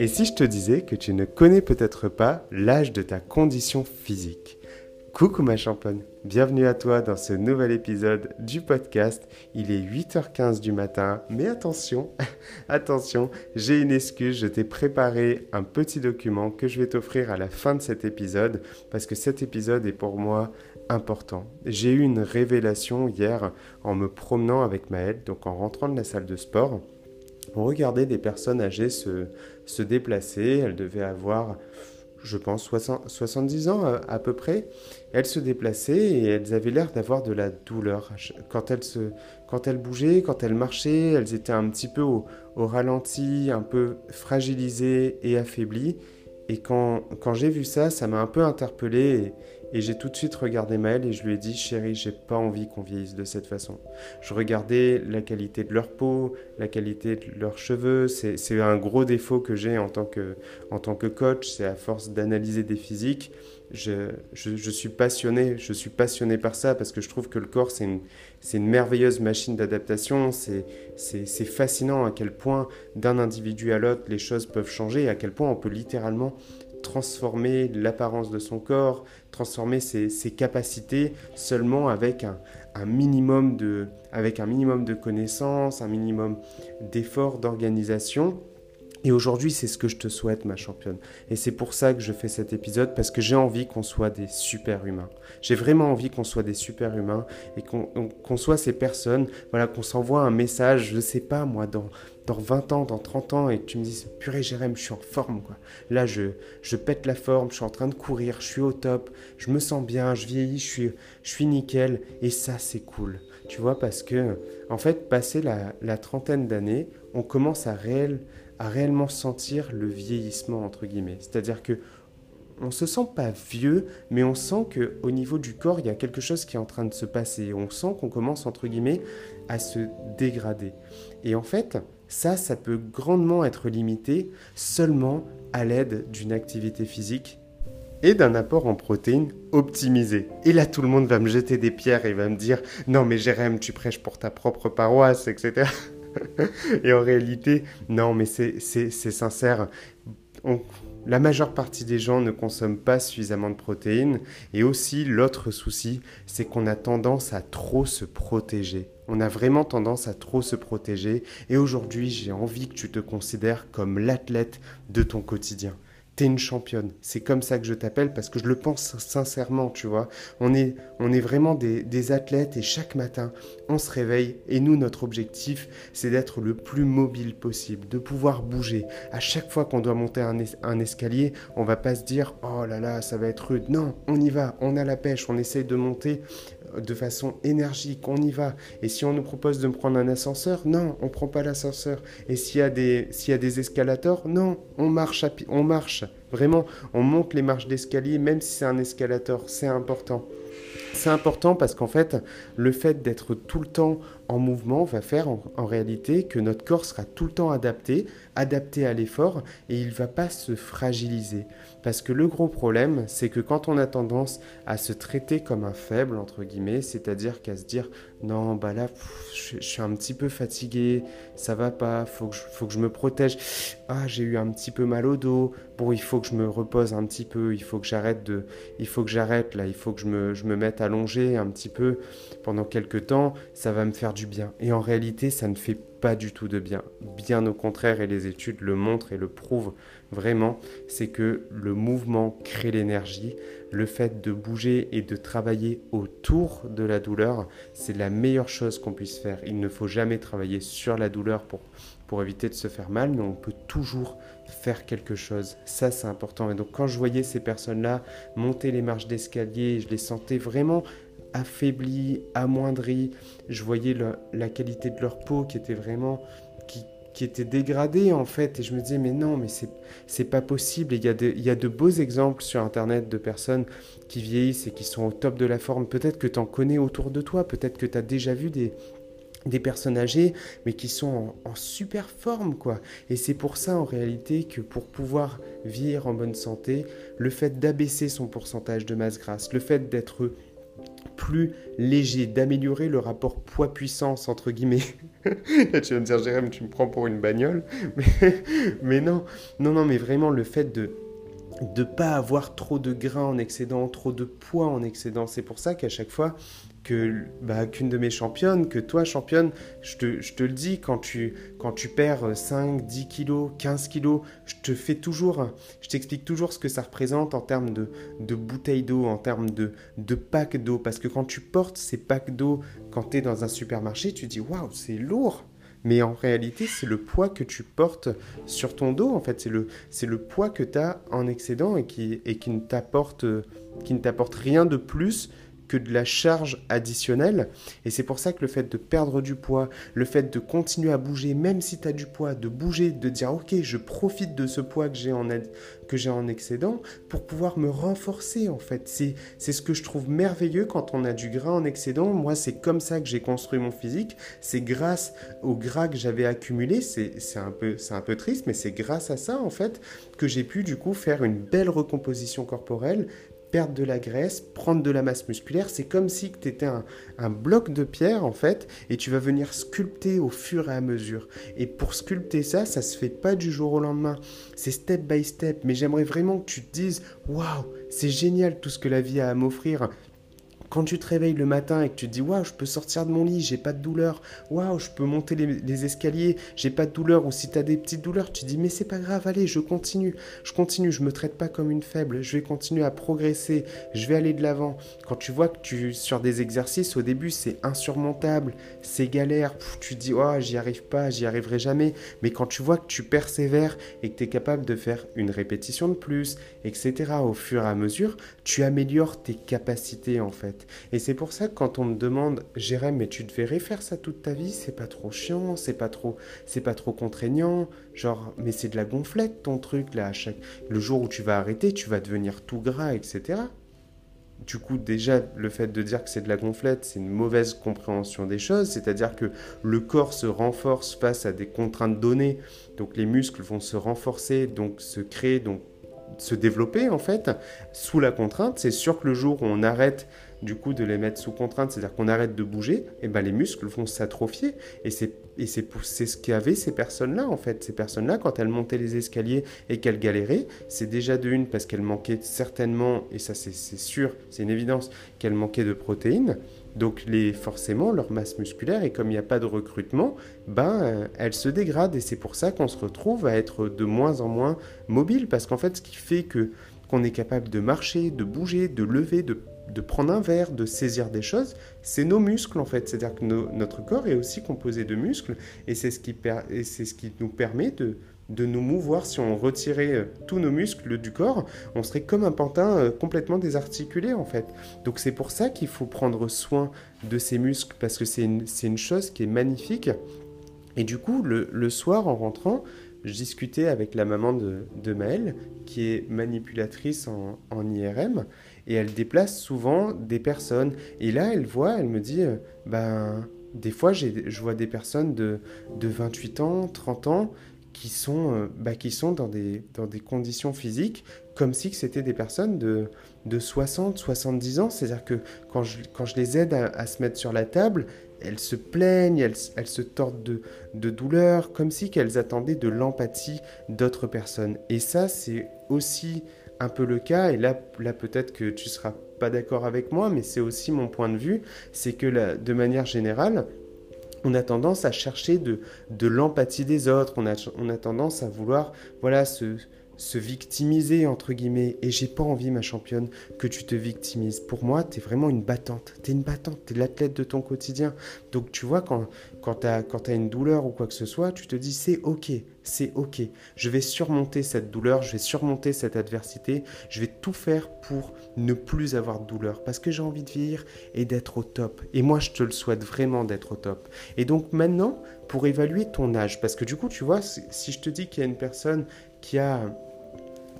Et si je te disais que tu ne connais peut-être pas l'âge de ta condition physique? Coucou ma championne, bienvenue à toi dans ce nouvel épisode du podcast. Il est 8h15 du matin, mais attention, attention, j'ai une excuse, je t'ai préparé un petit document que je vais t'offrir à la fin de cet épisode parce que cet épisode est pour moi important. J'ai eu une révélation hier en me promenant avec Maëlle, donc en rentrant de la salle de sport. On regardait des personnes âgées se, se déplacer, elles devaient avoir je pense, 70 ans euh, à, peu près. Elles se déplaçaient et elles avaient l'air d'avoir de la douleur. Quand elles, se, quand elles bougeaient, quand elles marchaient, elles étaient un petit peu au, au ralenti, un peu fragilisées et affaiblies. Et quand, quand j'ai vu ça, ça m'a un peu interpellé j'ai tout de suite regardé Maëlle et je lui ai dit Chérie, j'ai pas envie qu'on vieillisse de cette façon. Je regardais la qualité de leur peau, la qualité de leurs cheveux. C'est un gros défaut que j'ai en, tant que, en tant que coach. C'est à force d'analyser des physiques. Je, je, suis passionné, je suis passionné par ça parce que je trouve que le corps, c'est une, une merveilleuse machine d'adaptation. C'est fascinant à quel point d'un individu à l'autre, les choses peuvent changer et à quel point on peut littéralement transformer l'apparence de son corps, transformer ses, capacités seulement avec un, minimum de, avec un minimum de connaissances, un minimum d'efforts, d'organisation. Et aujourd'hui, c'est ce que je te souhaite, ma championne. Et c'est pour ça que je fais cet épisode, parce que j'ai envie qu'on soit des super humains. J'ai vraiment envie qu'on soit des super humains et qu'on soit ces personnes, voilà, qu'on s'envoie un message, je ne sais pas moi, dans, dans 20 ans, dans 30 ans, et que tu me dises, purée Jérém, je suis en forme, quoi. Là, je, je pète la forme, je suis en train de courir, je suis au top, je me sens bien, je vieillis, je suis, nickel, et ça, c'est cool. Tu vois, parce que, en fait, passé la, la trentaine d'années, on commence à, réel, à réellement sentir le vieillissement, entre guillemets. C'est-à-dire que on se sent pas vieux, mais on sent que au niveau du corps, il y a quelque chose qui est en train de se passer. On sent qu'on commence entre guillemets à se dégrader. Et en fait, ça, ça peut grandement être limité seulement à l'aide d'une activité physique et d'un apport en protéines optimisé. Et là, tout le monde va me jeter des pierres et va me dire Non, mais Jérém, tu prêches pour ta propre paroisse, etc. et en réalité, non, mais c'est sincère. la majeure partie des gens ne consomment pas suffisamment de protéines. Et aussi, l'autre souci, c'est qu'on a tendance à trop se protéger. On a vraiment tendance à trop se protéger et aujourd'hui j'ai envie que tu te considères comme l'athlète de ton quotidien. T'es une championne. C'est comme ça que je t'appelle parce que je le pense sincèrement, tu vois. On est, on est vraiment des, athlètes et chaque matin, on se réveille et nous, notre objectif, c'est d'être le plus mobile possible, de pouvoir bouger. À chaque fois qu'on doit monter un, escalier, on va pas se dire oh là là, ça va être rude. Non, on y va, on a la pêche, on essaye de monter de façon énergique, on y va. Et si on nous propose de prendre un ascenseur, non, on prend pas l'ascenseur. Et s'il y a des s'il y a des escalators, non, on marche on marche. Vraiment, on monte les marches d'escalier même si c'est un escalator, c'est important. C'est important parce qu'en fait, le fait d'être tout le temps en mouvement va faire en, réalité que notre corps sera tout le temps adapté, adapté à l'effort et il va pas se fragiliser. Parce que le gros problème, c'est que quand on a tendance à se traiter comme un faible, entre guillemets, c'est-à-dire qu'à se dire non, bah là, je, suis un petit peu fatigué, ça va pas, faut que faut que je me protège. Ah, j'ai eu un petit peu mal au dos. Bon, il faut que je me repose un petit peu, il faut que j'arrête de, il faut que j'arrête là, il faut que je me, je me mette allongé un petit peu pendant quelques temps, ça va me faire du bien. Et en réalité, ça ne fait pas du tout de bien. Bien au contraire, et les études le montrent et le prouvent vraiment, c'est que le mouvement crée l'énergie. Le fait de bouger et de travailler autour de la douleur, c'est la meilleure chose qu'on puisse faire. Il ne faut jamais travailler sur la douleur pour, pour éviter de se faire mal, mais on peut toujours faire quelque chose. Ça, c'est important. Et donc, quand je voyais ces personnes-là monter les marches d'escalier, je les sentais vraiment affaiblis, amoindris. Je voyais la qualité de leur peau qui était vraiment qui, était dégradée en fait. Et je me disais mais non, mais c'est pas possible. il y a de il y a de beaux exemples sur internet de personnes qui vieillissent et qui sont au top de la forme. Peut-être que tu en connais autour de toi. Peut-être que tu as déjà vu des des personnes âgées, mais qui sont en, en super forme, quoi. Et c'est pour ça, en réalité, que pour pouvoir vieillir en bonne santé, le fait d'abaisser son pourcentage de masse grasse, le fait d'être plus léger, d'améliorer le rapport poids-puissance, entre guillemets. Tu vas me dire, Jérôme, tu me prends pour une bagnole. Mais non, non, non, mais vraiment le fait de de pas avoir trop de grains en excédent, trop de poids en excédent. C'est pour ça qu'à chaque fois, que bah, qu'une de mes championnes, que toi championne, je te, je te le dis, quand tu, quand tu perds 5, 10 kilos, 15 kilos, je te fais toujours, je t'explique toujours ce que ça représente en termes de, de bouteilles d'eau, en termes de, de packs d'eau, parce que quand tu portes ces packs d'eau, quand tu es dans un supermarché, tu dis waouh, c'est lourd, mais en réalité, c'est le poids que tu portes sur ton dos, en fait, c'est le, poids que tu as en excédent et qui ne t'apporte rien de plus que de la charge additionnelle. Et c'est pour ça que le fait de perdre du poids, le fait de continuer à bouger, même si tu as du poids, de bouger, de dire ok, je profite de ce poids que j'ai en, que j'ai en excédent pour pouvoir me renforcer en fait. C'est, c'est ce que je trouve merveilleux quand on a du gras en excédent. Moi, c'est comme ça que j'ai construit mon physique. C'est grâce au gras que j'avais accumulé. C'est, c'est, un peu, c'est un peu triste, mais c'est grâce à ça en fait que j'ai pu du coup faire une belle recomposition corporelle, perdre de la graisse, prendre de la masse musculaire. C'est comme si tu étais un, un, bloc de pierre en fait, et tu vas venir sculpter au fur et à mesure. Et pour sculpter ça, ça se fait pas du jour au lendemain. C'est step by step. Mais j'aimerais vraiment que tu te dises, waouh, c'est génial tout ce que la vie a à m'offrir. Quand tu te réveilles le matin et que tu te dis waouh, je peux sortir de mon lit, j'ai pas de douleur, waouh, je peux monter les, escaliers, j'ai pas de douleur, ou si tu as des petites douleurs, tu te dis mais c'est pas grave, allez, je continue, je continue, je me traite pas comme une faible, je vais continuer à progresser, je vais aller de l'avant. Quand tu vois que tu sur des exercices au début c'est insurmontable, c'est galère, tu te dis oh, j'y arrive pas, j'y arriverai jamais, mais quand tu vois que tu persévères et que tu es capable de faire une répétition de plus, etc., au fur et à mesure, tu améliores tes capacités en fait. Et c'est pour ça que quand on me demande, Jérém, mais tu devrais faire ça toute ta vie, c'est pas trop chiant, c'est pas trop, c'est pas trop contraignant, genre, mais c'est de la gonflette ton truc là. chaque... Le jour où tu vas arrêter, tu vas devenir tout gras, etc. Du coup, déjà, le fait de dire que c'est de la gonflette, c'est une mauvaise compréhension des choses, c'est-à-dire que le corps se renforce face à des contraintes données, donc les muscles vont se renforcer, donc se créer, donc se développer en fait sous la contrainte. C'est sûr que le jour où on arrête du coup de les mettre sous contrainte, c'est-à-dire qu'on arrête de bouger, et eh ben les muscles vont s'atrophier. Et c'est et c'est ce qu'avaient ces personnes-là en fait. Ces personnes-là, quand elles montaient les escaliers et qu'elles galéraient, c'est déjà de une parce qu'elles manquaient certainement, et ça c'est sûr, c'est une évidence, qu'elles manquaient de protéines. Donc forcément, leur masse musculaire, et comme il n'y a pas de recrutement, ben, euh, elle se dégrade. Et c'est pour ça qu'on se retrouve à être de moins en moins mobile. Parce qu'en fait, ce qui fait que qu'on est capable de marcher, de bouger, de lever, de de prendre un verre, de saisir des choses, c'est nos muscles en fait. C'est-à-dire que notre corps est aussi composé de muscles et c'est ce, qui ce qui nous permet de, de nous mouvoir. Si on retirait euh, tous nos muscles du corps, on serait comme un pantin euh, complètement désarticulé en fait. Donc c'est pour ça qu'il faut prendre soin de ces muscles parce que c'est une, une, chose qui est magnifique. Et du coup, le, soir en rentrant, je discutais avec la maman de, de Maëlle, qui est manipulatrice en, en IRM, et elle déplace souvent des personnes. Et là, elle voit, elle me dit, euh, ben, des fois, je vois des personnes de, de 28 ans, 30 ans, qui sont, euh, bah, qui sont dans, des, dans des conditions physiques comme si c'était des personnes de, de 60, 70 ans. C'est-à-dire que quand je, quand je les aide à, se mettre sur la table, elles se plaignent, elles, elles se tordent de, de douleur, comme si qu'elles attendaient de l'empathie d'autres personnes. Et ça, c'est aussi un peu le cas, et là, là peut-être que tu seras pas d'accord avec moi, mais c'est aussi mon point de vue, c'est que de manière générale, on a tendance à chercher de, de l'empathie des autres, on a, on a tendance à vouloir voilà, se, se victimiser, entre guillemets. Et j'ai pas envie, ma championne, que tu te victimises. Pour moi, tu es vraiment une battante. Tu es une battante, tu es l'athlète de ton quotidien. Donc, tu vois, quand, quand tu as, une douleur ou quoi que ce soit, tu te dis, c'est OK, c'est OK. Je vais surmonter cette douleur, je vais surmonter cette adversité. Je vais tout faire pour ne plus avoir de douleur. Parce que j'ai envie de vivre et d'être au top. Et moi, je te le souhaite vraiment d'être au top. Et donc, maintenant, pour évaluer ton âge, parce que du coup, tu vois, si je te dis qu'il y a une personne qui a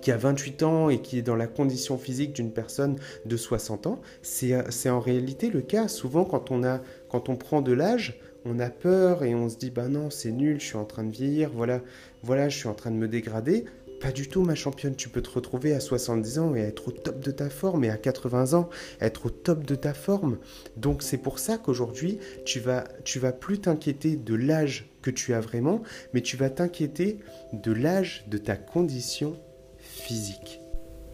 qui a 28 ans et qui est dans la condition physique d'une personne de 60 ans, c'est en réalité le cas. Souvent, quand on, a, quand on prend de l'âge, on a peur et on se dit bah non, c'est nul, je suis en train de vieillir, voilà, voilà, je suis en train de me dégrader. Pas du tout, ma championne. Tu peux te retrouver à 70 ans et être au top de ta forme, et à 80 ans, être au top de ta forme. Donc c'est pour ça qu'aujourd'hui, tu vas, tu vas plus t'inquiéter de l'âge que tu as vraiment, mais tu vas t'inquiéter de l'âge de ta condition physique.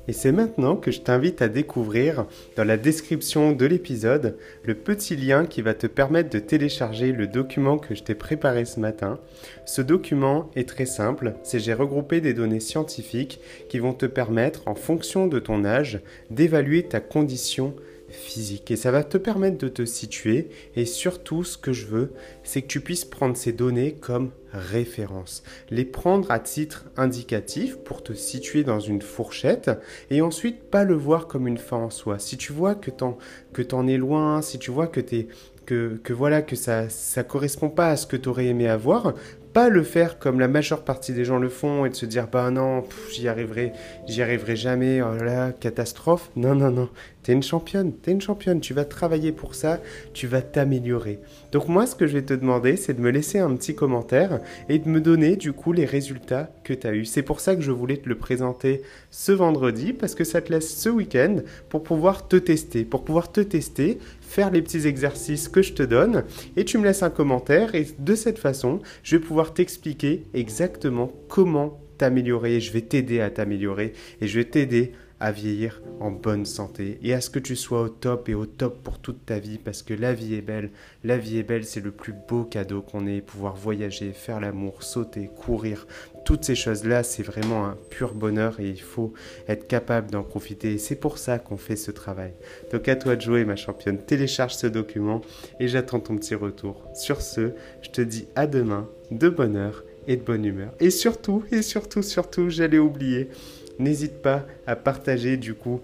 Et c'est maintenant que je t'invite à découvrir dans la description de l'épisode le petit lien qui va te permettre de télécharger le document que je t'ai préparé ce matin. Ce document est très simple, c'est j'ai regroupé des données scientifiques qui vont te permettre, en fonction de ton âge, d'évaluer ta condition physique et ça va te permettre de te situer et surtout ce que je veux c'est que tu puisses prendre ces données comme référence, les prendre à titre indicatif pour te situer dans une fourchette et ensuite pas le voir comme une fin en soi. Si tu vois que t'en que t'en es loin, si tu vois que t'es que, que voilà que ça ça correspond pas à ce que tu aurais aimé avoir, pas le faire comme la majeure partie des gens le font et de se dire bah non, j'y arriverai, j'y arriverai jamais, oh là catastrophe. Non, non, non, t'es une championne, t'es une championne, tu vas travailler pour ça, tu vas t'améliorer. Donc moi, ce que je vais te demander, c'est de me laisser un petit commentaire et de me donner du coup les résultats que tu as eu. C'est pour ça que je voulais te le présenter ce vendredi parce que ça te laisse ce week-end pour pouvoir te tester, pour pouvoir te tester, faire les petits exercices que je te donne et tu me laisses un commentaire et de cette façon, je vais pouvoir t'expliquer exactement comment t'améliorer. Je vais t'aider à t'améliorer et je vais t'aider à vieillir en bonne santé et à ce que tu sois au top et au top pour toute ta vie parce que la vie est belle. La vie est belle, c'est le plus beau cadeau qu'on ait. Pouvoir voyager, faire l'amour, sauter, courir, toutes ces choses-là, c'est vraiment un pur bonheur et il faut être capable d'en profiter. Et c'est pour ça qu'on fait ce travail. Donc à toi de jouer, ma championne. Télécharge ce document et j'attends ton petit retour. Sur ce, je te dis à demain, de bonheur et de bonne humeur. Et surtout, et surtout, surtout, j'allais oublier N'hésite pas à partager du coup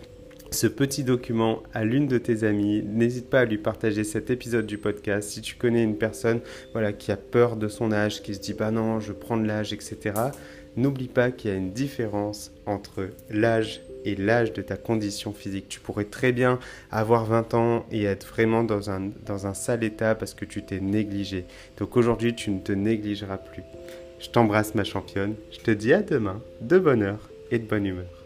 ce petit document à l'une de tes amies. N'hésite pas à lui partager cet épisode du podcast. Si tu connais une personne voilà, qui a peur de son âge, qui se dit bah non, je prends de l'âge, etc. N'oublie pas qu'il y a une différence entre l'âge et l'âge de ta condition physique. Tu pourrais très bien avoir 20 ans et être vraiment dans un, dans un sale état parce que tu t'es négligé. Donc aujourd'hui, tu ne te négligeras plus. Je t'embrasse ma championne. Je te dis à demain, de bonheur et de bonne humeur.